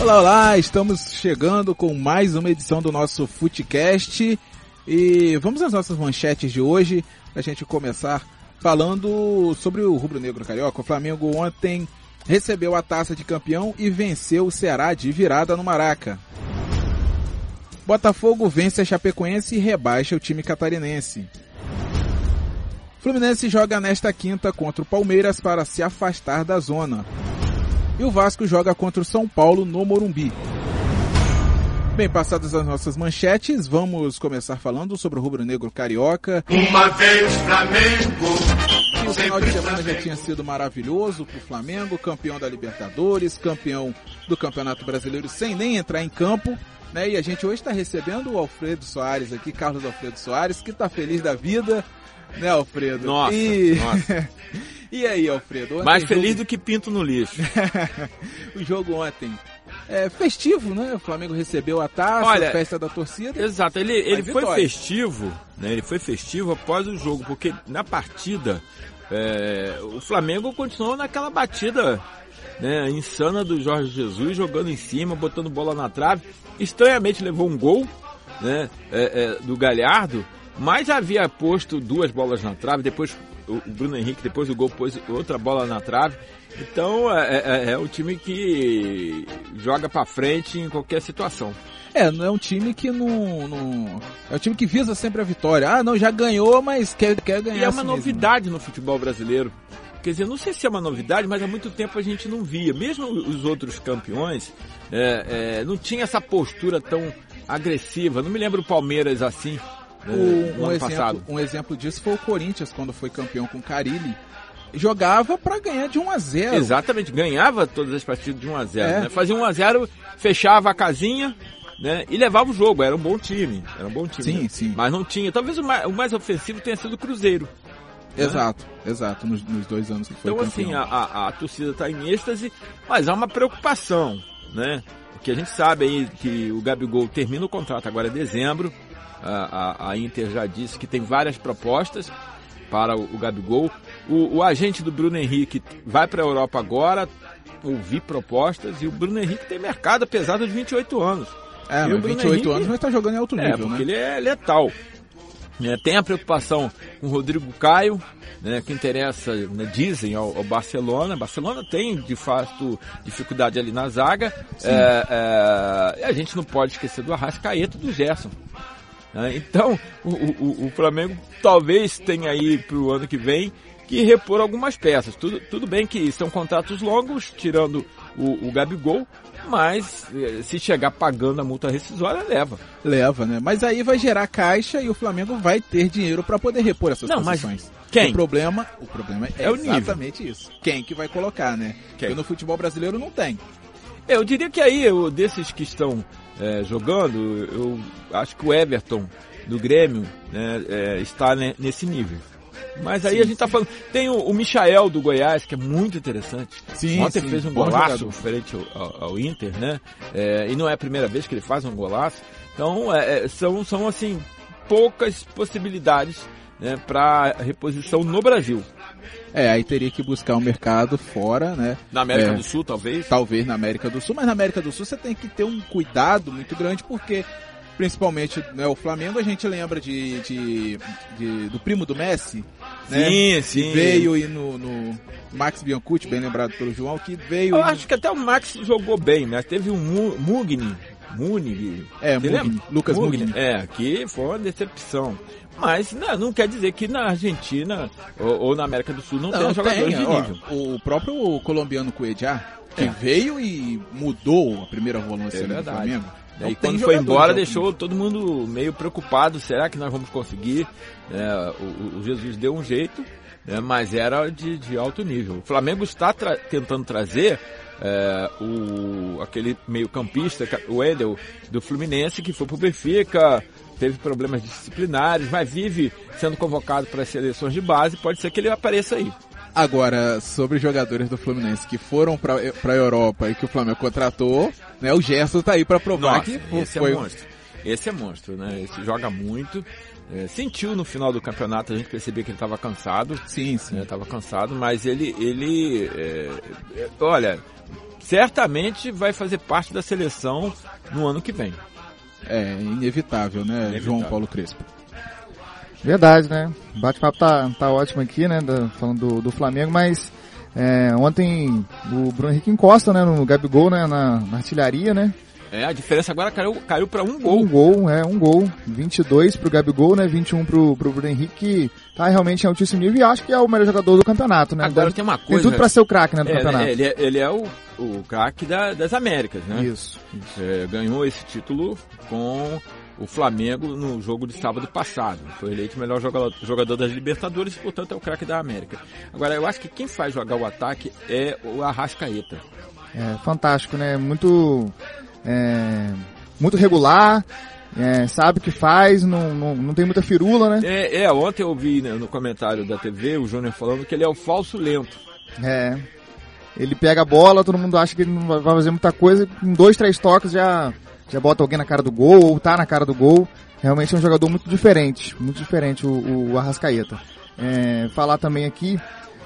Olá, olá, estamos chegando com mais uma edição do nosso Footcast e vamos às nossas manchetes de hoje, a gente começar falando sobre o Rubro Negro Carioca. O Flamengo ontem recebeu a taça de campeão e venceu o Ceará de virada no Maraca. Botafogo vence a Chapecoense e rebaixa o time catarinense. Fluminense joga nesta quinta contra o Palmeiras para se afastar da zona. E o Vasco joga contra o São Paulo no Morumbi. Bem, passadas as nossas manchetes, vamos começar falando sobre o Rubro Negro Carioca. Uma vez Flamengo. O final de semana já tinha sido maravilhoso para o Flamengo, campeão da Libertadores, campeão do Campeonato Brasileiro sem nem entrar em campo. Né? E a gente hoje está recebendo o Alfredo Soares aqui, Carlos Alfredo Soares, que está feliz da vida, né, Alfredo? Nossa, e... nossa. e aí, Alfredo? Mais jogo- feliz do que pinto no lixo. o jogo ontem é festivo, né? O Flamengo recebeu a taça, Olha, festa da torcida. Exato, ele, ele foi vitória. festivo, né? Ele foi festivo após o jogo, porque na partida é, o Flamengo continuou naquela batida né, insana do Jorge Jesus, jogando em cima, botando bola na trave. Estranhamente levou um gol né, é, é, do Galhardo, mas havia posto duas bolas na trave, depois o Bruno Henrique, depois do gol, pôs outra bola na trave. Então é, é, é um time que joga pra frente em qualquer situação. É, não é um time que não, não- É um time que visa sempre a vitória. Ah, não, já ganhou, mas quer, quer ganhar. E é assim uma mesmo. novidade no futebol brasileiro. Quer dizer, não sei se é uma novidade, mas há muito tempo a gente não via. Mesmo os outros campeões é, é, não tinha essa postura tão agressiva. Não me lembro o Palmeiras assim né, no um, ano exemplo, um exemplo disso foi o Corinthians, quando foi campeão com o Carilli. Jogava pra ganhar de 1 a 0 Exatamente, ganhava todas as partidas de 1 a 0 É. né? Fazia 1 a 0 fechava a casinha né? e levava o jogo. Era um bom time. Era um bom time. Sim, né? sim. Mas não tinha. Talvez o mais, o mais ofensivo tenha sido o Cruzeiro. Exato, exato, nos, nos dois anos que foi Então, campeão. assim, a, a, a torcida está em êxtase, mas há uma preocupação, né? Porque a gente sabe aí que o Gabigol termina o contrato agora em dezembro. A, a, a Inter já disse que tem várias propostas para o, o Gabigol. O, o agente do Bruno Henrique vai para a Europa agora ouvir propostas e o Bruno Henrique tem mercado apesar dos 28 anos. É, E mas Bruno 28 Henrique- anos vai estar jogando em alto É, nível, porque né? ele é letal. É, tem a preocupação com o Rodrigo Caio, né, que interessa, né, dizem, ao, ao Barcelona. Barcelona tem, de fato, dificuldade ali na zaga. É, é, e a gente não pode esquecer do Arrascaeta e do Gerson. Né? então, o, o- o Flamengo talvez tenha aí para o ano que vem que repor algumas peças. Tudo, tudo bem que são contratos longos, tirando o, o Gabigol, mas eh, se chegar pagando a multa rescisória, leva. Leva, né? Mas aí vai gerar caixa e o Flamengo vai ter dinheiro pra poder repor essas Não, mas posições. quem? O problema, o problema é, É o exatamente isso. Quem que vai colocar, né? Porque no futebol brasileiro não tem. Eu diria que aí, eu, desses que estão é, jogando, eu acho que o Everton do Grêmio né, é, está ne- nesse nível. Mas aí Sim, a gente tá falando. Tem o, o Michael do Goiás, que é muito interessante. Sim, Ontem sim, fez um golaço frente ao, ao- ao Inter, né? É, e não é a primeira vez que ele faz um golaço. Então, é, é, são, são assim, poucas possibilidades né, para reposição no Brasil. É, aí teria que buscar um mercado fora, né? Na América É. do Sul, talvez. Talvez na América do Sul, mas na América do Sul você tem que ter um cuidado muito grande porque principalmente né, o Flamengo a gente lembra de, de- de- do primo do Messi, né? Sim, Que sim. veio e no, no Max Biancucci, bem lembrado pelo João, que veio Eu acho que até o Max jogou bem, né? Teve um Mu- Mugni, Mugni, É, Mugni? Lucas Mugni. É, que foi uma decepção. Mas não, não quer dizer que na Argentina ou, ou na América do Sul não, tenha jogadores tem, de ó, nível. o próprio colombiano Cuejá, que É. veio e mudou a primeira volância É ali do. Flamengo. E Não quando foi embora, deixou todo mundo meio preocupado. Será que nós vamos conseguir? É, o, o Jesus deu um jeito, né, mas era de, de alto nível. O Flamengo está tra- tentando trazer é, o, aquele meio campista, o Wendel, do Fluminense, que foi pro Benfica, teve problemas disciplinares, mas vive sendo convocado para as seleções de base. Pode ser que ele apareça aí. Agora, sobre os jogadores do Fluminense que foram pra, pra Europa e que o Flamengo contratou, né? O Gerson tá aí pra provar Nossa, que esse foi é monstro. Esse é monstro, né? Esse joga muito. É, sentiu no final do campeonato, a gente percebia que ele estava cansado. Sim, sim. né? Tava cansado, mas ele, ele, é, é, olha, certamente vai fazer parte da seleção no ano que vem. É inevitável, né, Inevitável. João Paulo Crespo? Verdade, né? O bate-papo tá, tá ótimo aqui, né? da- falando do, do Flamengo, mas é, ontem o Bruno Henrique encosta, né? No Gabigol, né? Na, na artilharia, né? É, a diferença agora caiu, caiu para um Um gol. gol, é, um gol. 22 pro Gabigol, né? 21 pro, pro Bruno Henrique, que tá realmente em altíssimo nível e acho que é o melhor jogador do campeonato, né? Agora Deve- tem uma tem coisa. tudo pra ser o craque, né? Do É, campeonato. né, ele, é, ele é o, o craque da- das Américas, né? Isso. É, ganhou esse título com o Flamengo no jogo de sábado passado. Foi eleito o melhor jogador, jogador das Libertadores e, portanto, é o craque da América. Agora, eu acho que quem faz jogar o ataque é o Arrascaeta. É fantástico, né? Muito, é, muito regular, é, sabe o que faz, não, não, não tem muita firula, né? É, é, ontem eu vi né, no comentário da TV o Júnior falando que ele é o falso lento. É. Ele pega a bola, todo mundo acha que ele não vai fazer muita coisa, com dois, três toques já, já bota alguém na cara do gol, ou tá na cara do gol. Realmente é um jogador muito diferente, muito diferente o, o Arrascaeta. É, falar também aqui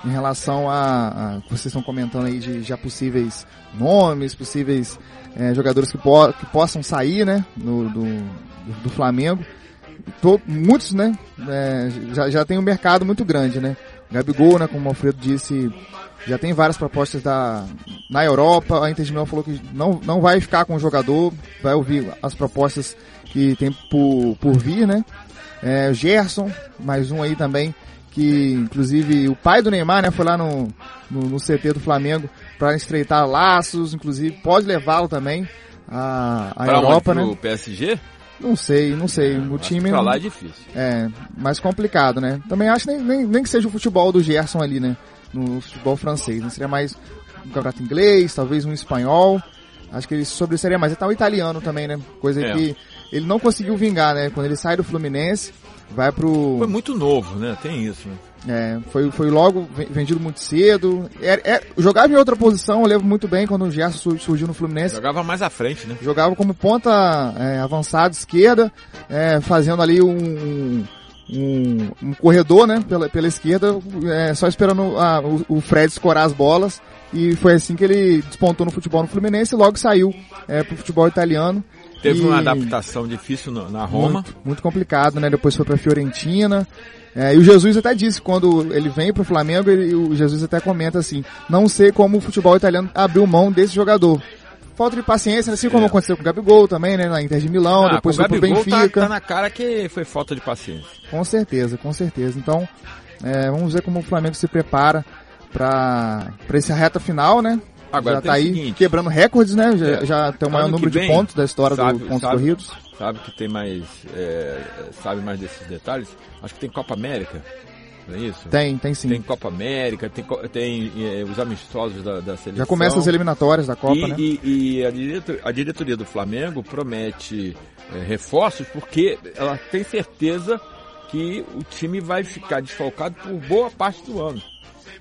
em relação a, a vocês estão comentando aí de já possíveis nomes, possíveis é, jogadores que, po que possam sair, né, no, do, do, do Flamengo. Tô- muitos, né, é, já, já tem um mercado muito grande, né. Gabigol, né, como o Alfredo disse, já tem várias propostas da, na Europa. A Inter de Milão falou que não, não vai ficar com o jogador, vai ouvir as propostas que tem por, por vir, né? É, o Gerson, mais um aí também, que inclusive o pai do Neymar, né, foi lá no, no, no CT do Flamengo para estreitar laços, inclusive pode levá-lo também à, à Pra Europa, onde? né? Pro PSG? Não sei, não sei. O Acho time pra lá é difícil. é mais complicado, né? Também acho nem, nem, nem que seja o futebol do Gerson ali, né? No futebol francês. Né? Seria mais um campeonato inglês, talvez um espanhol. Acho que ele sobressaria mais. Tá o italiano também, né? Coisa É. que ele não conseguiu vingar, né? Quando ele sai do Fluminense, vai pro. Foi muito novo, né? Tem isso, né? É, foi, foi logo ve- vendido muito cedo. Era, era- jogava em outra posição, eu lembro muito bem quando o Gerson sur- surgiu no Fluminense. Jogava mais à frente, né? Jogava como ponta é, avançada esquerda, é, fazendo ali um, um, um corredor, né, pela, pela esquerda, é, só esperando a- o, o Fred escorar as bolas. E foi assim que ele despontou no futebol no Fluminense e logo saiu é, pro futebol italiano. Teve E- uma adaptação difícil no- na Roma. Muito, muito complicado, né? Depois foi pra Fiorentina. É, e o Jesus até disse, quando ele vem pro Flamengo, ele- o Jesus até comenta assim, não sei como o futebol italiano abriu mão desse jogador. Falta de paciência, assim como É. aconteceu com o Gabigol também, né? Na Inter de Milão, Ah, depois foi pro tá, Benfica. tá na cara que foi falta de paciência. Com certeza, com certeza. Então, é, vamos ver como o Flamengo se prepara pra, pra essa reta final, né? Agora já tá aí seguinte, quebrando recordes, né? Já, É. já tem o maior número de vem, pontos da história sabe- do pontos sabe- corridos. sabe que tem mais, é, sabe mais desses detalhes? Acho que tem Copa América, não é isso? Tem, tem sim. Tem Copa América, tem, tem é, os amistosos da, da seleção. Já começa as eliminatórias da Copa, e, né? e- e a, diretor- a diretoria do Flamengo promete é, reforços porque ela tem certeza que o time vai ficar desfalcado por boa parte do ano.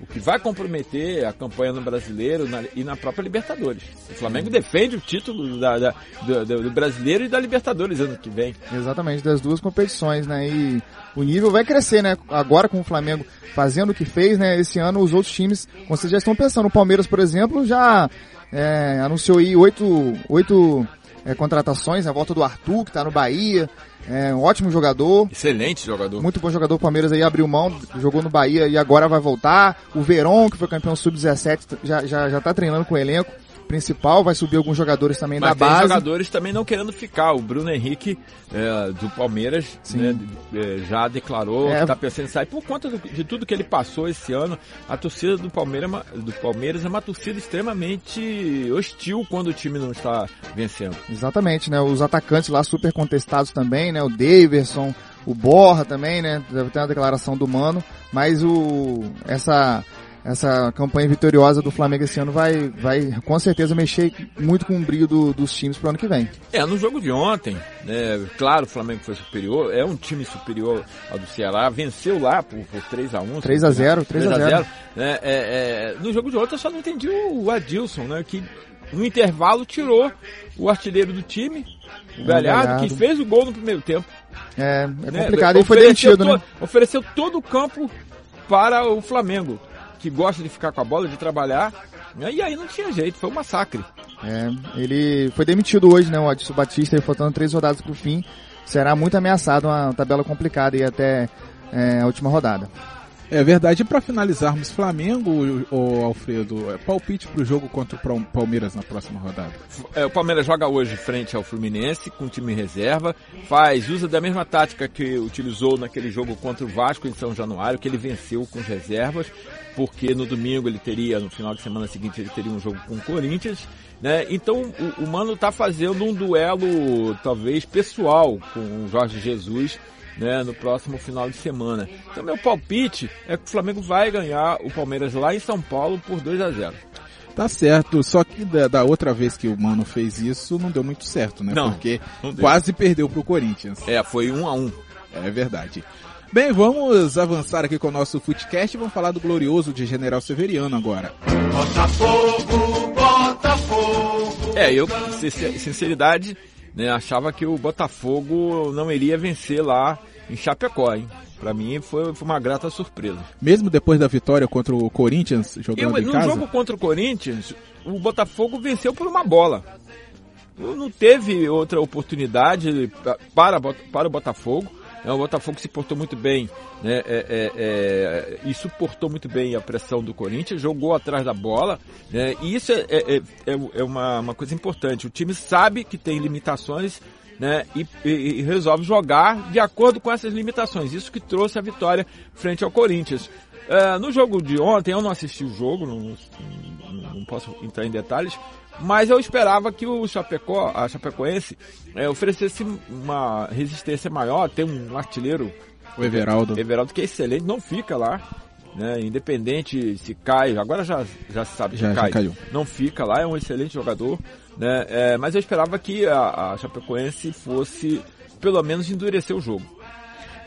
O que vai comprometer a campanha no brasileiro na- e na própria Libertadores. O Flamengo defende o título da- da- do, do- brasileiro e da Libertadores ano que vem. Exatamente, das duas competições, né? E o nível vai crescer, né? Agora com o Flamengo fazendo o que fez, né? Esse ano os outros times, como vocês já estão pensando, o Palmeiras, por exemplo, já é, anunciou aí oito, oito é, contratações, a volta do Arthur, que tá no Bahia, é um ótimo jogador. Excelente jogador. Muito bom jogador, o Palmeiras aí abriu mão, jogou no Bahia e agora vai voltar. O Veron, que foi campeão sub-17, já, já, já tá treinando com o elenco principal, vai subir alguns jogadores também Mas da base. jogadores também não querendo ficar. O Bruno Henrique, é, do Palmeiras, né, é, já declarou É. que está pensando em sair por conta do- de tudo que ele passou esse ano. A torcida do Palmeiras, é uma- do Palmeiras é uma torcida extremamente hostil quando o time não está vencendo. Exatamente, né? Os atacantes lá super contestados também, né? O Daverson, o Borra também, né? Deve ter uma declaração do Mano, mas o essa essa campanha vitoriosa do Flamengo esse ano vai vai com certeza mexer muito com o brilho do- dos times pro ano que vem. É, no jogo de ontem, né, claro, o Flamengo foi superior, é um time superior ao do Ceará, venceu lá por, por 3x1. 3 a 0, 3 a 0. né, é, é, no jogo de ontem eu só não entendi o Adilson, né, que no intervalo tirou o artilheiro do time, o Galhardo, Galhardo. que fez o gol no primeiro tempo. É, é né, complicado e foi demitido, né? Ofereceu todo o campo para o Flamengo. Que gosta de ficar com a bola, de trabalhar, né? e aí não tinha jeito, foi um massacre. É, ele foi demitido hoje, né, o Adson Batista, faltando três rodadas pro fim. Será muito ameaçado, uma tabela complicada e até é, a última rodada. É verdade. E para finalizarmos, Flamengo, o Alfredo, é palpite para o jogo contra o Palmeiras na próxima rodada. É, o Palmeiras joga hoje frente ao Fluminense com time reserva, faz usa da mesma tática que utilizou naquele jogo contra o Vasco em São Januário, que ele venceu com reservas, porque no domingo ele teria, no final de semana seguinte, ele teria um jogo com o Corinthians. Né? Então o, o Mano está fazendo um duelo talvez pessoal com o Jorge Jesus né, no próximo final de semana. Então meu palpite é que o Flamengo vai ganhar o Palmeiras lá em São Paulo por 2 a 0. Tá certo, só que da, da, outra vez que o Mano fez isso não deu muito certo, né? Não, Porque não quase perdeu pro Corinthians. É, foi um a um. É verdade. Bem, vamos avançar aqui com o nosso Footcast e vamos falar do glorioso de General Severiano agora. Botafogo, Botafogo. É, eu, sinceridade, né, achava que o Botafogo não iria vencer lá em Chapecó, hein? Pra mim foi, foi uma grata surpresa. Mesmo depois da vitória contra o Corinthians jogando Eu, em no casa? jogo contra o Corinthians, o Botafogo venceu por uma bola. Não teve outra oportunidade para, para o Botafogo. É, o Botafogo se portou muito bem né, é, é, é, e suportou muito bem a pressão do Corinthians, jogou atrás da bola. Né, e isso é, é, é uma, uma coisa importante. O time sabe que tem limitações né, e, e, e, resolve jogar de acordo com essas limitações. Isso que trouxe a vitória frente ao Corinthians. No jogo de ontem, eu não assisti o jogo, não, não, não, posso entrar em detalhes, mas eu esperava que o Chapecó, a Chapecoense é, oferecesse uma resistência maior, tem um artilheiro, o Everaldo. Everaldo que é excelente, não fica lá, né, independente se cai, agora já, já se sabe que já, cai, já caiu. não fica lá, é um excelente jogador, né, é, mas eu esperava que a, a Chapecoense fosse pelo menos endurecer o jogo.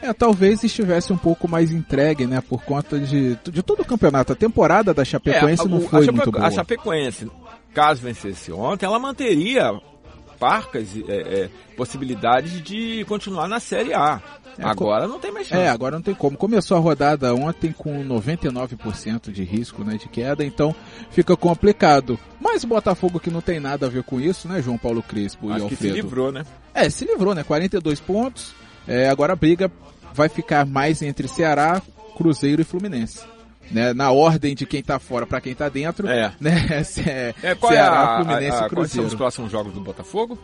É, talvez estivesse um pouco mais entregue, né, por conta de, de todo o campeonato. A temporada da Chapecoense é, não a, foi a Chape, muito boa. A Chapecoense, caso vencesse ontem, ela manteria parcas é, é, possibilidades de continuar na Série A. É, agora não tem mais chance. É, agora não tem como. Começou a rodada ontem com 99% de risco né, de queda, então fica complicado. Mas o Botafogo que não tem nada a ver com isso, né, João Paulo Crespo Acho e que Alfredo? se livrou, né? É, se livrou, né? 42 pontos. É, agora a briga vai ficar mais entre Ceará, Cruzeiro e Fluminense. Né, na ordem de quem tá fora para quem tá dentro, É. né? Ce- É, qual Ceará, é a, Fluminense a, a, quais são Cruzeiro. os próximos jogos do Botafogo?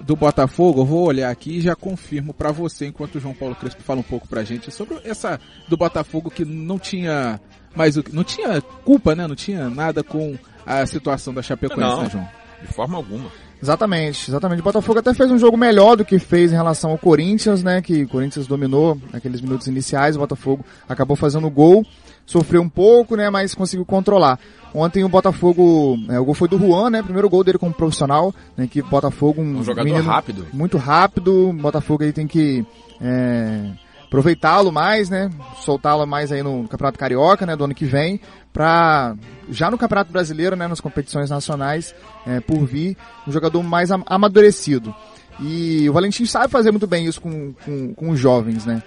Do Botafogo, eu vou olhar aqui e já confirmo para você enquanto o João Paulo Crespo fala um pouco pra gente sobre essa do Botafogo que não tinha mais o que- não tinha culpa, né? Não tinha nada com a situação da Chapecoense, Não. né, João? De forma alguma. Exatamente, exatamente. O Botafogo até fez um jogo melhor do que fez em relação ao Corinthians, né? Que o Corinthians dominou naqueles minutos iniciais, o Botafogo acabou fazendo gol, sofreu um pouco, né? Mas conseguiu controlar. Ontem o Botafogo, é, o gol foi do Juan, né? Primeiro gol dele como profissional, né? Que Botafogo um, Um jogador rápido. muito rápido, Botafogo aí tem que é, aproveitá-lo mais, né? Soltá-lo mais aí no Campeonato Carioca, né? Do ano que vem, pra já no Campeonato Brasileiro, né? Nas competições nacionais, é, por vir, um jogador mais am- amadurecido. E o Valentim sabe fazer muito bem isso com, com, com os jovens, né?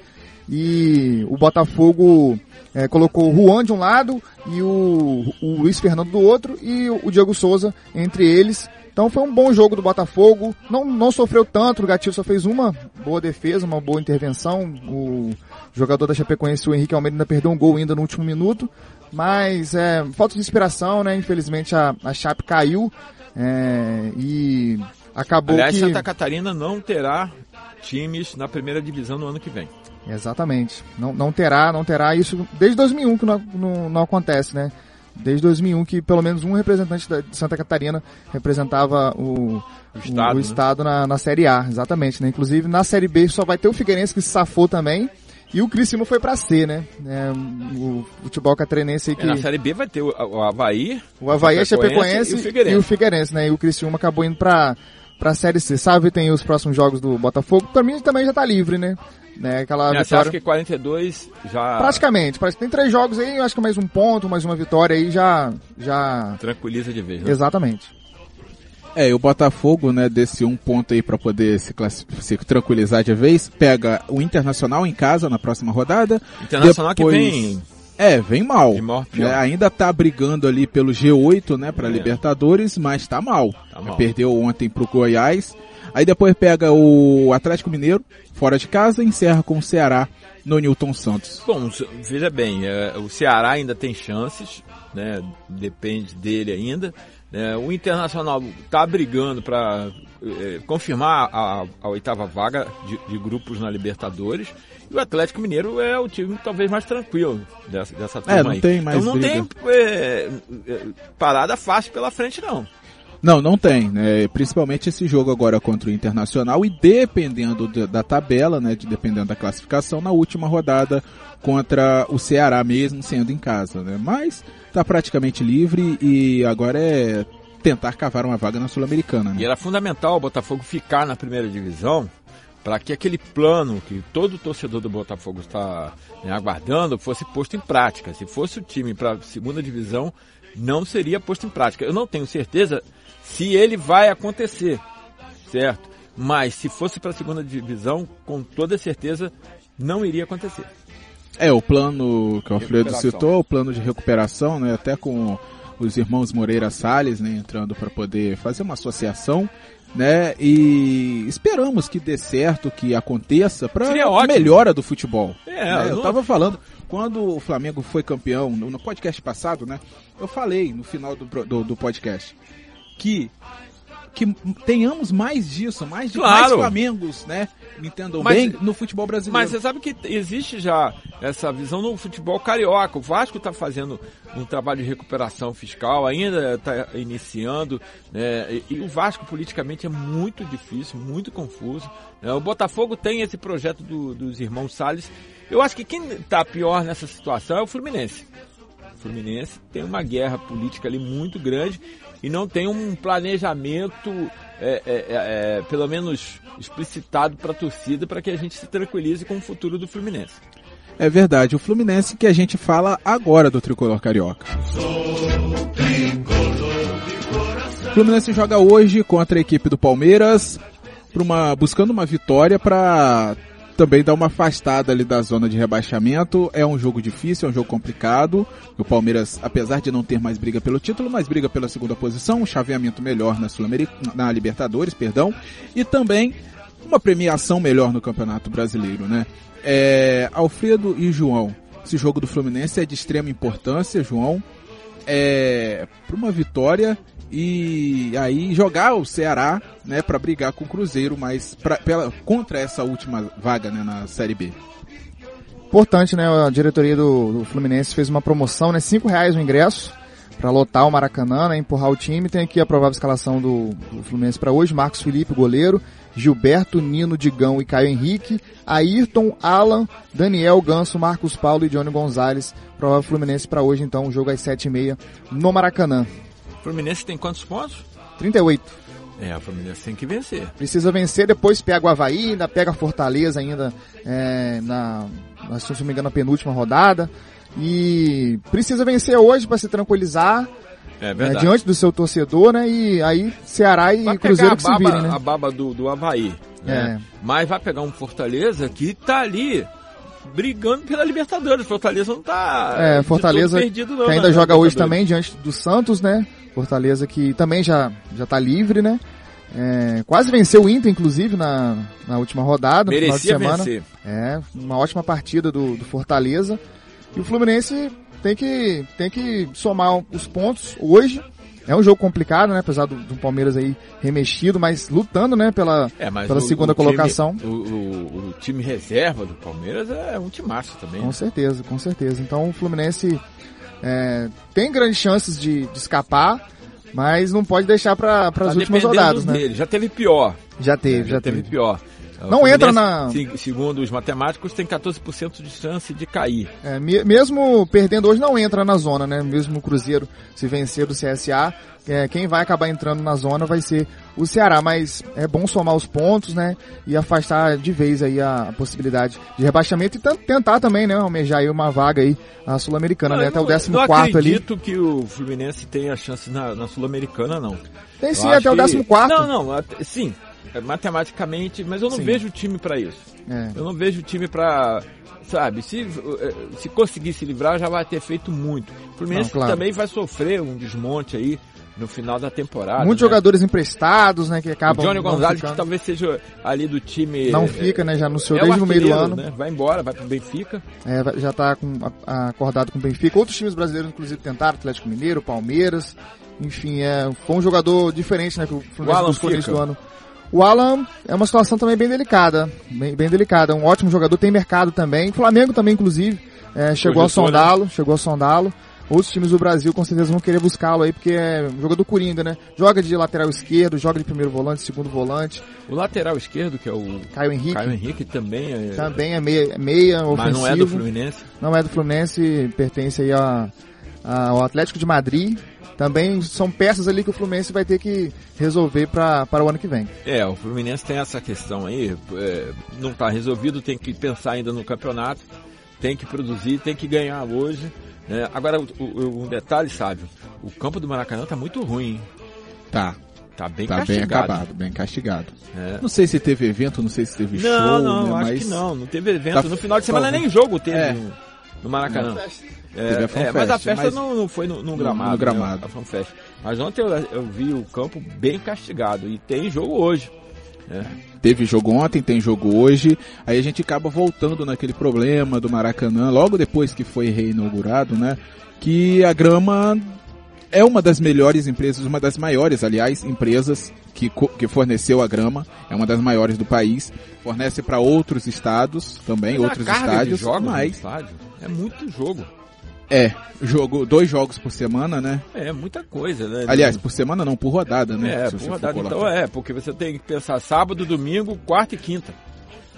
E o Botafogo é, colocou o Juan de um lado e o, o Luiz Fernando do outro e o, o Diego Souza entre eles. Então foi um bom jogo do Botafogo. Não, não sofreu tanto, o Gatilho só fez uma boa defesa, uma boa intervenção. O jogador da Chapecoense, o Henrique Almeida, ainda perdeu um gol ainda no último minuto. Mas é, falta de inspiração, né? Infelizmente a, a Chape caiu é, e acabou Aliás, que... Santa Catarina não terá times na primeira divisão no ano que vem. Exatamente. Não, não terá, não terá isso desde 2001 que não, não, não acontece, né? Desde 2001 que pelo menos um representante da, de Santa Catarina representava o, O estado, o, né? estado na, na Série A, exatamente, né? Inclusive na Série B só vai ter o Figueirense que se safou também e o Criciúma foi pra C, né? É, o futebol catarinense aí É, que... na Série B vai ter o, o Havaí, O Havaí, a Chapecoense e o Figueirense. e o Figueirense, né? E o Criciúma acabou indo pra, pra Série C. Sabe, tem os próximos jogos do Botafogo. Pra mim também já tá livre, né? né? Aquela É, você vitória... acha que 42 já Praticamente, parece que tem três jogos aí, eu acho que mais um ponto, mais uma vitória aí já. já... tranquiliza de vez, né? Exatamente. É, e o Botafogo, né, desse um ponto aí para poder se, se tranquilizar de vez, pega o Internacional em casa na próxima rodada. Internacional Depois- que vem É, vem mal. É, ainda tá brigando ali pelo G8, né, pra É. Libertadores, mas tá mal. Tá mal. Perdeu ontem pro Goiás. Aí depois pega o Atlético Mineiro, fora de casa, e encerra com o Ceará no Newton Santos. Bom, veja bem, é, o Ceará ainda tem chances, né? Depende dele ainda. né, o Internacional está brigando para confirmar a, a oitava vaga de, de grupos na Libertadores. E o Atlético Mineiro é o time talvez mais tranquilo dessa, dessa turma não aí. tem mais então não briga. tem é, é, parada fácil pela frente, não. Não, não tem, né? Principalmente esse jogo agora contra o Internacional e dependendo da- tabela, né? de- Dependendo da classificação, na última rodada contra o Ceará mesmo, sendo em casa, né? Mas tá praticamente livre e agora é tentar cavar uma vaga na Sul-Americana, E né? era fundamental o Botafogo ficar na primeira divisão para que aquele plano que todo torcedor do Botafogo está né, aguardando fosse posto em prática. Se fosse o time para a segunda divisão, não seria posto em prática. Eu não tenho certeza se ele vai acontecer, certo? Mas se fosse para a segunda divisão, com toda certeza não iria acontecer. É, o plano que o Alfredo citou, o plano de recuperação, né? Até com os irmãos Moreira Salles, né? Entrando para poder fazer uma associação, né? E esperamos que dê certo, que aconteça para melhora do futebol. É, né? Eu tava falando, quando o Flamengo foi campeão, no, podcast passado, né? Eu falei no final do, do, do podcast que que tenhamos mais disso, mais de mais Claro. Flamengos, né? Me entendam Mas- bem, no futebol brasileiro. Mas você sabe que existe já essa visão no futebol carioca. O Vasco está fazendo um trabalho de recuperação fiscal, ainda está iniciando. né? E, e o Vasco politicamente é muito difícil, muito confuso. né? O Botafogo tem esse projeto do- dos irmãos Salles. Eu acho que quem está pior nessa situação é o Fluminense. Fluminense tem uma guerra política ali muito grande e não tem um planejamento, é, é, é, é, pelo menos explicitado para a torcida, para que a gente se tranquilize com o futuro do Fluminense. É verdade, o Fluminense que a gente fala agora do tricolor carioca. O Fluminense joga hoje contra a equipe do Palmeiras, uma, buscando uma vitória para também dar uma afastada ali da zona de rebaixamento. É um jogo difícil, é um jogo complicado. O Palmeiras, apesar de não ter mais briga pelo título, mas briga pela segunda posição, um chaveamento melhor na, na Libertadores, perdão, e também uma premiação melhor no Campeonato Brasileiro, né? É, Alfredo e João, esse jogo do Fluminense é de extrema importância, João, é, para uma vitória e aí jogar o Ceará, né, para brigar com o Cruzeiro, mas pra, pela, contra essa última vaga, né, na Série B. Importante, né? A diretoria do, do Fluminense fez uma promoção, né? Cinco reais o ingresso para lotar o Maracanã, né? Empurrar o time. Tem aqui a provável escalação do, do Fluminense para hoje. Marcos Felipe, goleiro. Gilberto, Nino, Digão e Caio Henrique. Ayrton, Alan, Daniel, Ganso, Marcos Paulo e Johnny Gonzalez. Provável Fluminense para hoje, então. O jogo às sete e meia no Maracanã. O Fluminense tem quantos pontos? 38. É, o Fluminense tem que vencer. Precisa vencer, depois pega o Havaí, ainda pega a Fortaleza ainda é, na, se não me engano, na penúltima rodada. E precisa vencer hoje para se tranquilizar É é, verdade. diante do seu torcedor, né? E aí Ceará e vai Cruzeiro que a se baba, virem, né? a baba do, do Havaí. Né? É. Mas vai pegar um Fortaleza que tá ali brigando pela Libertadores. Fortaleza não tá É, Fortaleza perdido, não, que ainda joga hoje também diante do Santos, né? Fortaleza que também já, já tá livre, né? É, quase venceu o Inter, inclusive, na, na última rodada, no Merecia final de semana. vencer. É, uma ótima partida do, do Fortaleza. E o Fluminense tem que, tem que somar os pontos hoje. É um jogo complicado, né? Apesar do, do Palmeiras aí remexido, mas lutando, né? Pela, É, pela o- segunda o time- colocação. o, o- o time reserva do Palmeiras é um timaço também. Com né? certeza, com certeza. Então o Fluminense é, tem grandes chances de, de escapar, mas não pode deixar para as Tá últimas rodadas, né? dele. Já teve pior. Já teve, É, já, teve. pior. Não O entra na- se- Segundo os matemáticos, tem 14% de chance de cair. É, me- mesmo perdendo hoje, não entra na zona, né? Mesmo o Cruzeiro se vencer do CSA, é, quem vai acabar entrando na zona vai ser o Ceará. Mas é bom somar os pontos, né? E afastar de vez aí a, possibilidade de rebaixamento e tentar também, né? Almejar aí uma vaga aí a Sul-Americana, né? eu Até o não- 14 não quarto ali. acredito que o Fluminense tenha chance na, na Sul-Americana, não. Tem Eu sim, acho até o que- 14 quarto. Não, não, sim, é, matematicamente, mas eu não Sim. vejo o time pra isso. É. Eu não vejo o time pra sabe, se, eh, se conseguir se livrar já vai ter feito muito. O Fluminense claro. também vai sofrer um desmonte aí no final da temporada. Muitos né? jogadores emprestados, né, que O acabam Johnny não Gonzalez, que talvez seja ali do time. não eh, fica, né, já anunciou é o desde o meio do ano. Né? Vai embora, vai pro Benfica. É, já está acordado com o Benfica. Outros times brasileiros, inclusive, tentaram, Atlético Mineiro, Palmeiras. Enfim, é, foi um jogador diferente, né, que o Fluminense Alan buscou fica. do ano. O Alan é uma situação também bem delicada, bem, bem delicada. Um ótimo jogador, tem mercado também. Flamengo também, inclusive, é, chegou a né? sondá-lo, chegou a sondá-lo. Outros times do Brasil com certeza vão querer buscá-lo aí, porque é um jogador coringa, né? Joga de lateral esquerdo, joga de primeiro volante, segundo volante. O lateral esquerdo, que é o Caio Henrique Caio Henrique, também é. também é meia, meia mas ofensivo. não é do Fluminense. não é do Fluminense, pertence aí a, a- ao Atlético de Madrid. Também são peças ali que o Fluminense vai ter que resolver para o ano que vem. É, o Fluminense tem essa questão aí, é, não está resolvido, tem que pensar ainda no campeonato, tem que produzir, tem que ganhar hoje. né? Agora, o- o- um detalhe, sabe, o campo do Maracanã tá muito ruim, hein? Tá, tá bem tá bem castigado. acabado, bem castigado. É. Não sei se teve evento, não sei se teve Não, show, não, né, acho mas que não, não teve evento. Tá- no final de semana talvez- nem jogo teve É. no, Maracanã. É, é, mas a festa mas- não, não foi no, no No- gramado. no gramado. Né, a FanFest. Mas ontem eu, eu vi o campo bem castigado e tem jogo hoje. né? teve jogo ontem, tem jogo hoje. Aí a gente acaba voltando naquele problema do Maracanã, logo depois que foi reinaugurado, né? Que a grama é uma das melhores empresas, uma das maiores, aliás, empresas que, que forneceu a grama, é uma das maiores do país, fornece para outros estados também, Mas a outros estádios, no mas estádio é muito jogo. é jogo, dois jogos por semana, né? É muita coisa, né? Aliás, por semana não, por rodada, né? é, por rodada. Então é, porque você tem que pensar sábado, domingo, quarta e quinta.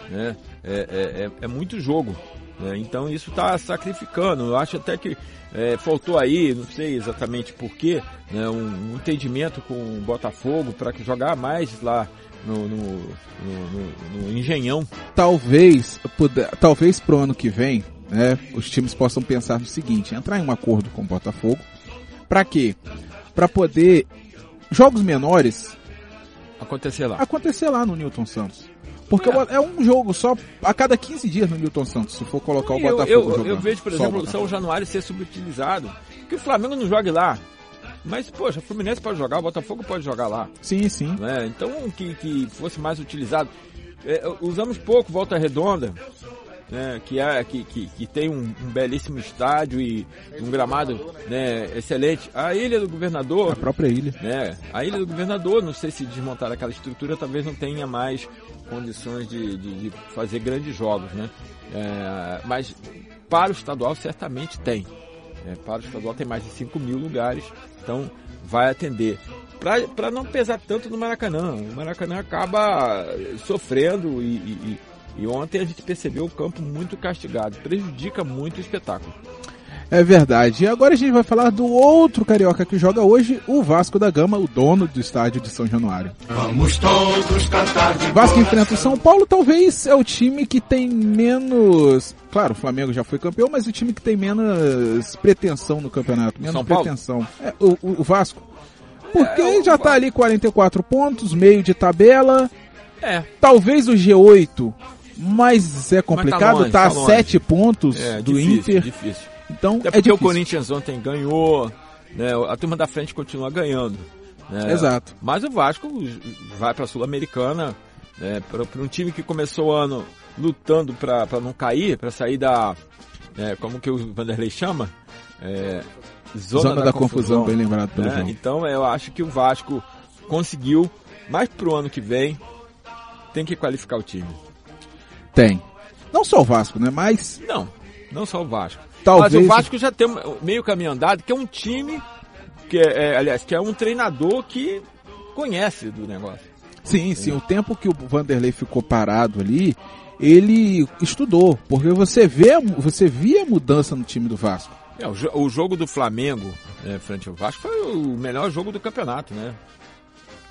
Né? É, é, é, é muito jogo. Né? Então isso está sacrificando. Eu acho até que é, faltou aí, não sei exatamente porquê, né, um, um entendimento com o Botafogo para jogar mais lá no, no, no, no- no Engenhão. talvez, puder, talvez pro ano que vem, né, os times possam pensar no seguinte, entrar em um acordo com o Botafogo, para quê? Para poder jogos menores Acontecer lá. acontecer lá no Newton Santos. Porque É. é um jogo só a cada 15 dias no Newton Santos, se for colocar o eu, Botafogo eu, jogando. eu vejo, por exemplo, o. São Januário ser subutilizado. Que o Flamengo não jogue lá. Mas, poxa, o Fluminense pode jogar, o Botafogo pode jogar lá. Sim, sim. né? Então que, que fosse mais utilizado. É, usamos pouco Volta Redonda, né? que, é, que, que, que tem um, um belíssimo estádio e um gramado né, excelente. A Ilha do Governador, A própria ilha. né? A Ilha do Governador, não sei se desmontar aquela estrutura, talvez não tenha mais condições de, de, de fazer grandes jogos, né? É, mas para o estadual certamente tem. É, para o estadual tem mais de 5 mil lugares, então vai atender. Para não pesar tanto no Maracanã. O Maracanã acaba sofrendo e, e- e- ontem a gente percebeu o campo muito castigado. Prejudica muito o espetáculo. É verdade. E agora a gente vai falar do outro carioca que joga hoje, o Vasco da Gama, o dono do estádio de São Januário. Vamos todos cantar de Vasco enfrenta o São Paulo, talvez é o time que tem menos. Claro, o Flamengo já foi campeão, mas o time que tem menos pretensão no campeonato. Menos São Paulo? pretensão. É, o, o- Vasco. Porque É, já tá ali 44 pontos, meio de tabela. É, Talvez o G8, mas é complicado, longe, tá, tá a longe. 7 pontos é do difícil, Inter. difícil. Então Até é porque difícil. o Corinthians ontem ganhou, né? A turma da frente continua ganhando. né? Exato. Mas o Vasco vai para a Sul-Americana, né? para um time que começou o ano lutando para não cair, para sair da, né, como que o Vanderlei chama, É, zona, Zona da, confusão, bem lembrado pelo né? João. Então eu acho que o Vasco conseguiu, mas pro ano que vem tem que qualificar o time. Tem. Não só o Vasco, né? Mas Não, não só o Vasco. talvez. Mas o Vasco já tem meio caminho andado, que é um time que é, é, aliás, que é um treinador que conhece do negócio. Sim, sim. O tempo que o Vanderlei ficou parado ali, ele estudou. Porque você vê, você via a mudança no time do Vasco. É, o, o jogo do Flamengo é, frente ao Vasco foi o melhor jogo do campeonato, né?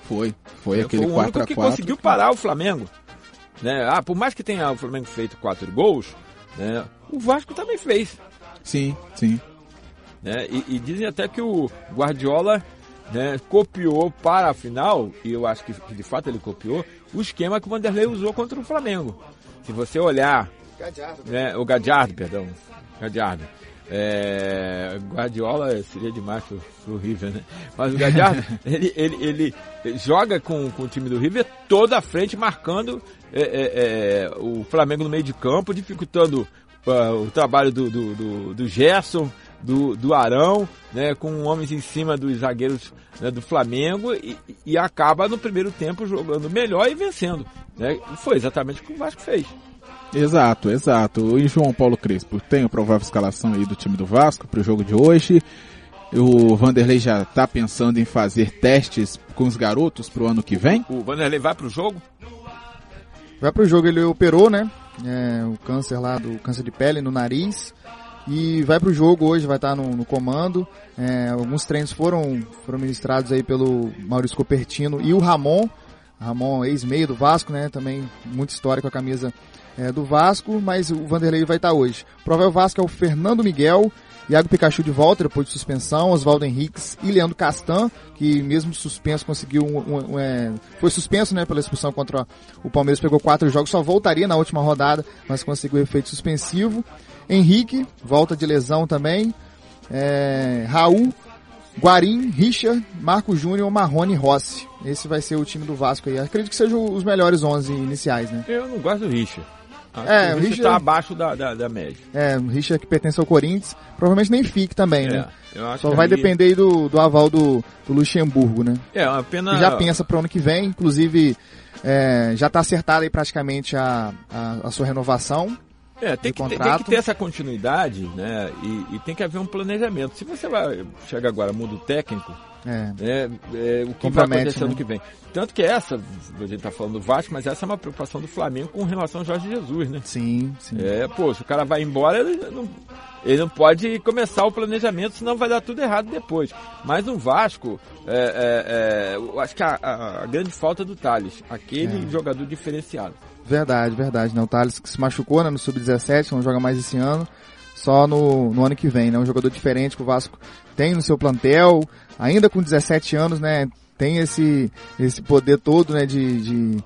Foi. Foi É, aquele o único que 4x4. conseguiu parar o Flamengo. Né? Ah, por mais que tenha o Flamengo feito quatro gols, né? o Vasco também fez. Sim, sim. né? E, e dizem até que o Guardiola né, copiou para a final, e eu acho que de fato ele copiou, o esquema que o Vanderlei usou contra o Flamengo. Se você olhar Gadiardo. né, o Gadiardo, perdão, Gadiardo. É, Guardiola seria demais pro, pro River, né? Mas o Gadiardo, ele, ele, ele joga com, com o time do River toda a frente, marcando é, é, é, o Flamengo no meio de campo, dificultando uh, o trabalho do, do, do, do Gerson, do, do Arão, né, com homens em cima dos zagueiros né, do Flamengo e, e acaba no primeiro tempo jogando melhor e vencendo. Né? Foi exatamente o que o Vasco fez. Exato, exato. E João Paulo Crespo, tem a provável escalação aí do time do Vasco para o jogo de hoje. O Vanderlei já está pensando em fazer testes com os garotos para o ano que vem? O Vanderlei vai para o jogo? Vai pro jogo, ele operou, né? É, o câncer lá do câncer de pele no nariz. E vai pro jogo hoje, vai estar no, no comando. É, alguns treinos foram, foram ministrados aí pelo Maurício Copertino e o Ramon. Ramon, ex-meio do Vasco, né? Também muito histórico a camisa é, do Vasco, mas o Vanderlei vai estar hoje. Provável Vasco é o Fernando Miguel, Iago Pikachu de volta depois de suspensão, Oswaldo Henriques e Leandro Castan, que mesmo suspenso conseguiu um, um, um é, foi suspenso né, pela expulsão contra o Palmeiras, pegou quatro jogos, só voltaria na última rodada, mas conseguiu efeito suspensivo. Henrique, volta de lesão também. É, Raul, Guarim, Richard, Marco Júnior, Marrone Rossi. Esse vai ser o time do Vasco aí. Acredito que sejam os melhores 11 iniciais, né? Eu não gosto do Richard. Acho É, o o Richard está abaixo da, da, da média. É, o Richard que pertence ao Corinthians, provavelmente nem fique também, É, né? Só vai ali- depender aí do, do aval do, do Luxemburgo, né? É, uma pena. Que já pensa pro ano que vem, inclusive é, já tá acertada aí praticamente a, a, a sua renovação. É, tem que, ter, tem que ter essa continuidade, né? E, e tem que haver um planejamento. Se você vai chega agora, muda o técnico, É, né? É, o que vai acontecer né? ano que vem. Tanto que essa, a gente tá falando do Vasco, mas essa é uma preocupação do Flamengo com relação ao Jorge Jesus, né? sim, sim. É, pô, se o cara vai embora, ele não, ele não pode começar o planejamento, senão vai dar tudo errado depois. Mas no Vasco, é, é, é, eu acho que a, a- a grande falta é do Thales, aquele É. jogador diferenciado. Verdade, verdade. Né? O Thales que se machucou né, no Sub-17, não joga mais esse ano, só no, no ano que vem, né? Um jogador diferente que o Vasco tem no seu plantel, ainda com 17 anos, né? Tem esse, esse poder todo, né? De, de,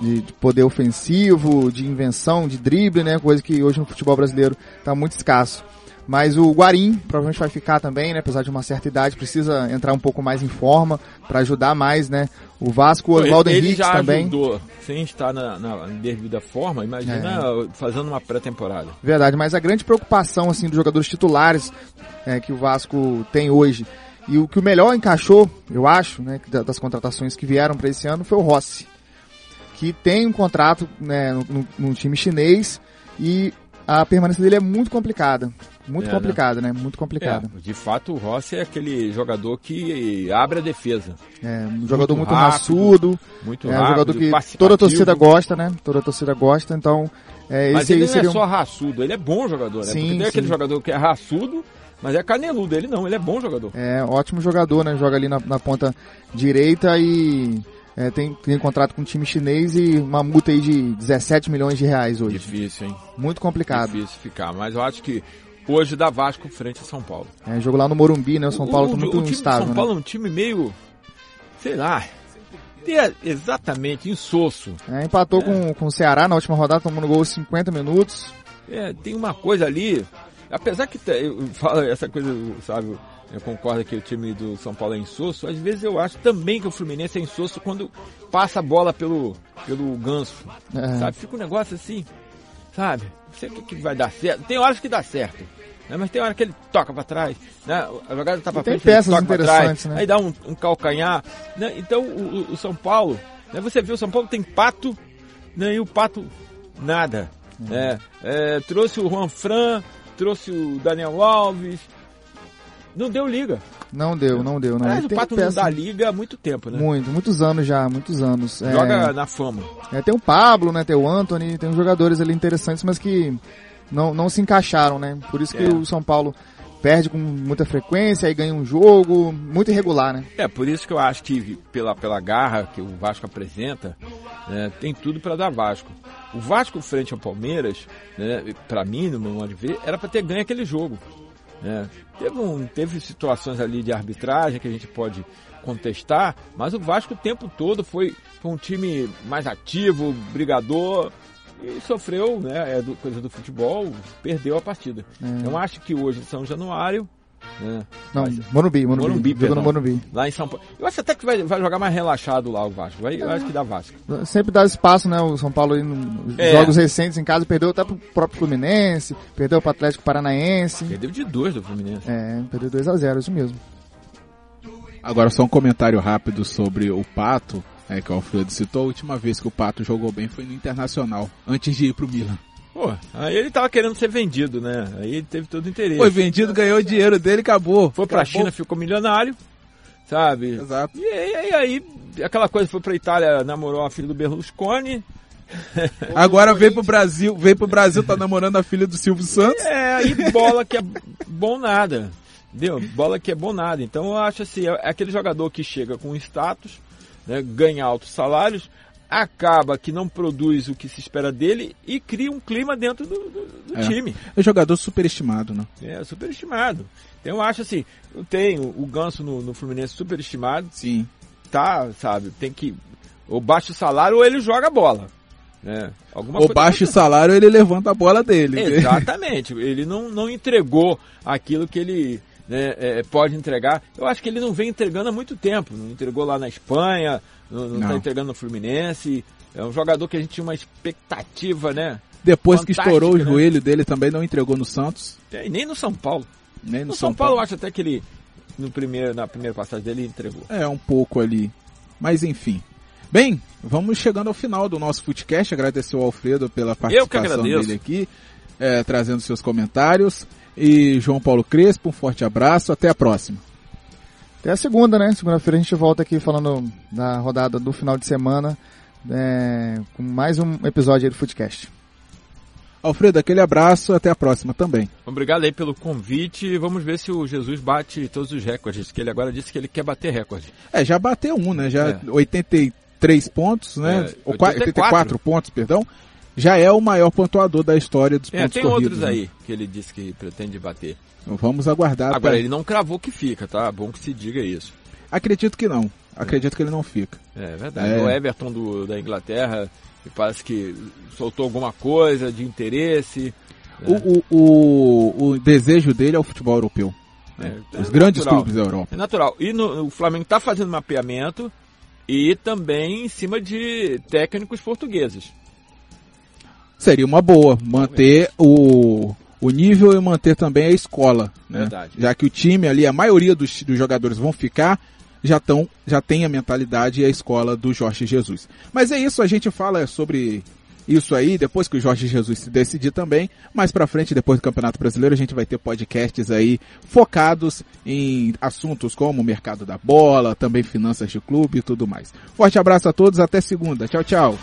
de- de poder ofensivo, de invenção, de drible, né? Coisa que hoje no futebol brasileiro tá muito escasso. Mas o Guarim provavelmente vai ficar também, né? Apesar de uma certa idade, precisa entrar um pouco mais em forma para ajudar mais, né? O Vasco, o Oswaldo Henrique também. ajudou, sem estar na, na devida forma, imagina fazendo uma pré-temporada. Verdade, mas a grande preocupação assim dos jogadores titulares é, que o Vasco tem hoje e o que o melhor encaixou, eu acho, né, da- das contratações que vieram para esse ano foi o Rossi, que tem um contrato né, no, no- no time chinês e a permanência dele é muito complicada, muito É, né? complicada, né? Muito complicada. É, de fato, o Rossi é aquele jogador que abre a defesa. É, um jogador muito, rápido, raçudo, Muito é um rápido, jogador que participativo. toda a torcida gosta, né? Toda a torcida gosta, então é, Mas esse ele não seria é só raçudo, ele é bom jogador, né? Sim, Porque tem aquele sim. jogador que é raçudo, mas é caneludo. Ele não, ele é bom jogador. É, ótimo jogador, né? Joga ali na, na ponta direita e é, tem, tem contrato com um time chinês e uma multa aí de 17 milhões de reais hoje. Difícil, hein? Muito complicado. Difícil ficar. Mas eu acho que hoje dá Vasco frente a São Paulo. É, jogo lá no Morumbi, né? O São Paulo o, tá muito o time instável, São né? Paulo é um time meio, sei lá, é exatamente insosso. É, empatou Com, com o Ceará na última rodada, tomando gol aos 50 minutos. É, tem uma coisa ali, apesar que eu falo essa coisa, sabe, eu concordo que o time do São Paulo é insosso, às vezes eu acho também que o Fluminense é insosso quando passa a bola pelo, pelo ganso, É. sabe? Fica um negócio assim, sabe? Não sei o que, que vai dar certo. Tem horas que dá certo. né? Mas tem hora que ele toca pra trás, né? A jogada tá pra tem frente, ele peças toca pra interessantes, trás, né? aí dá um, um calcanhar, né? Então o, o- São Paulo, né? Você vê o São Paulo tem pato, né? E o pato nada, Uhum. né? É, trouxe o Juan Fran, trouxe o Daniel Alves, não deu liga. Não deu, não deu. Não. Mas Ele o pato não peça- dá liga há muito tempo, né? Muito, muitos anos já, muitos anos. É, Joga na fama. é, tem o Pablo, né? Tem o Anthony, tem uns jogadores ali interessantes, mas que não, não se encaixaram, né? Por isso que É. o São Paulo perde com muita frequência, aí ganha um jogo muito irregular, né? É, por isso que eu acho que pela, pela garra que o Vasco apresenta, né, tem tudo para dar Vasco. O Vasco frente ao Palmeiras, né, para mim, no meu modo de ver, era para ter ganho aquele jogo. Né. Teve, um, teve situações ali de arbitragem que a gente pode contestar, mas o Vasco o tempo todo foi, foi um time mais ativo, brigador. e sofreu, né? É do, coisa do futebol, perdeu a partida. É. Eu acho que hoje, São Januário, né, Não, Mas- Morumbi, Morumbi. Morumbi, Jogo no perdão. Morumbi. lá em São Paulo. Eu acho até que vai, vai jogar mais relaxado lá o Vasco. Vai, eu acho que dá Vasco. Sempre dá espaço, né? O São Paulo aí nos É. jogos recentes em casa perdeu até pro próprio Fluminense, perdeu pro Atlético Paranaense. Perdeu de dois do Fluminense. É, perdeu 2 a 0 isso mesmo. Agora só um comentário rápido sobre o Pato, é, que o Alfredo citou. A última vez que o Pato jogou bem foi no Internacional, antes de ir pro Milan. Pô, aí ele tava querendo ser vendido, né? Aí ele teve todo o interesse. Foi vendido, ganhou o dinheiro dele e acabou. Foi pra Acabou. China, ficou milionário, sabe? Exato. E aí, e aí, aquela coisa, foi pra Itália, namorou a filha do Berlusconi. Agora veio pro Brasil, veio pro Brasil, tá namorando a filha do Silvio Santos. É, aí bola que é bom nada. Entendeu? Bola que é bom nada. Então eu acho assim, é aquele jogador que chega com status, né, ganha altos salários, acaba que não produz o que se espera dele e cria um clima dentro do, do- do É. time. É um jogador superestimado, né? É superestimado. Então eu acho assim, eu tenho o Ganso no, no Fluminense superestimado, Sim. tá, sabe, tem que ou baixa o salário ou ele joga a bola. Né? Alguma Ou baixa o salário, ele levanta a bola dele. Exatamente. Ele não, não entregou aquilo que ele né, é, pode entregar. Eu acho que ele não vem entregando há muito tempo. Não entregou lá na Espanha, não está entregando no Fluminense. É um jogador que a gente tinha uma expectativa, né? Depois que estourou o né? joelho dele também não entregou no Santos, É, E nem no São Paulo. nem No, no, São, Paulo, eu acho até que ele, no primeiro, na primeira passagem dele, ele entregou. É, um pouco ali. Mas enfim. Bem, vamos chegando ao final do nosso Footcast. Agradecer ao Alfredo pela participação dele aqui, é, trazendo seus comentários. E João Paulo Crespo, um forte abraço. Até a próxima. Até a segunda, né? Segunda-feira a gente volta aqui falando da rodada do final de semana, é, com mais um episódio aí do Footcast. Alfredo, aquele abraço. Até a próxima também. Obrigado aí pelo convite. Vamos ver se o Jesus bate todos os recordes, que ele agora disse que ele quer bater recorde. É, já bateu um, né? Já É. 83 pontos, né? É, Ou qua- 84. 84 pontos, perdão. Já é o maior pontuador da história dos É, pontos tem corridos. outros né? aí que ele disse que pretende bater. Então Vamos aguardar. Agora, até- ele não cravou que fica, tá? Bom que se diga isso. Acredito que não. Acredito que ele não fica. É verdade. É. O Everton do, da Inglaterra parece que soltou alguma coisa de interesse. O, o, o, o desejo dele é o futebol europeu. né? É, Os é grandes natural. clubes da Europa. É natural. E no, o Flamengo está fazendo mapeamento e também em cima de técnicos portugueses. Seria uma boa manter o, o nível e manter também a escola. Né? Verdade. Já que o time ali, a maioria dos, dos jogadores vão ficar, já, tão, já tem a mentalidade e a escola do Jorge Jesus. Mas é isso, a gente fala sobre isso aí, depois que o Jorge Jesus se decidir também, mais pra frente, depois do Campeonato Brasileiro, a gente vai ter podcasts aí focados em assuntos como o mercado da bola, também finanças de clube e tudo mais. Forte abraço a todos, até segunda. Tchau, tchau.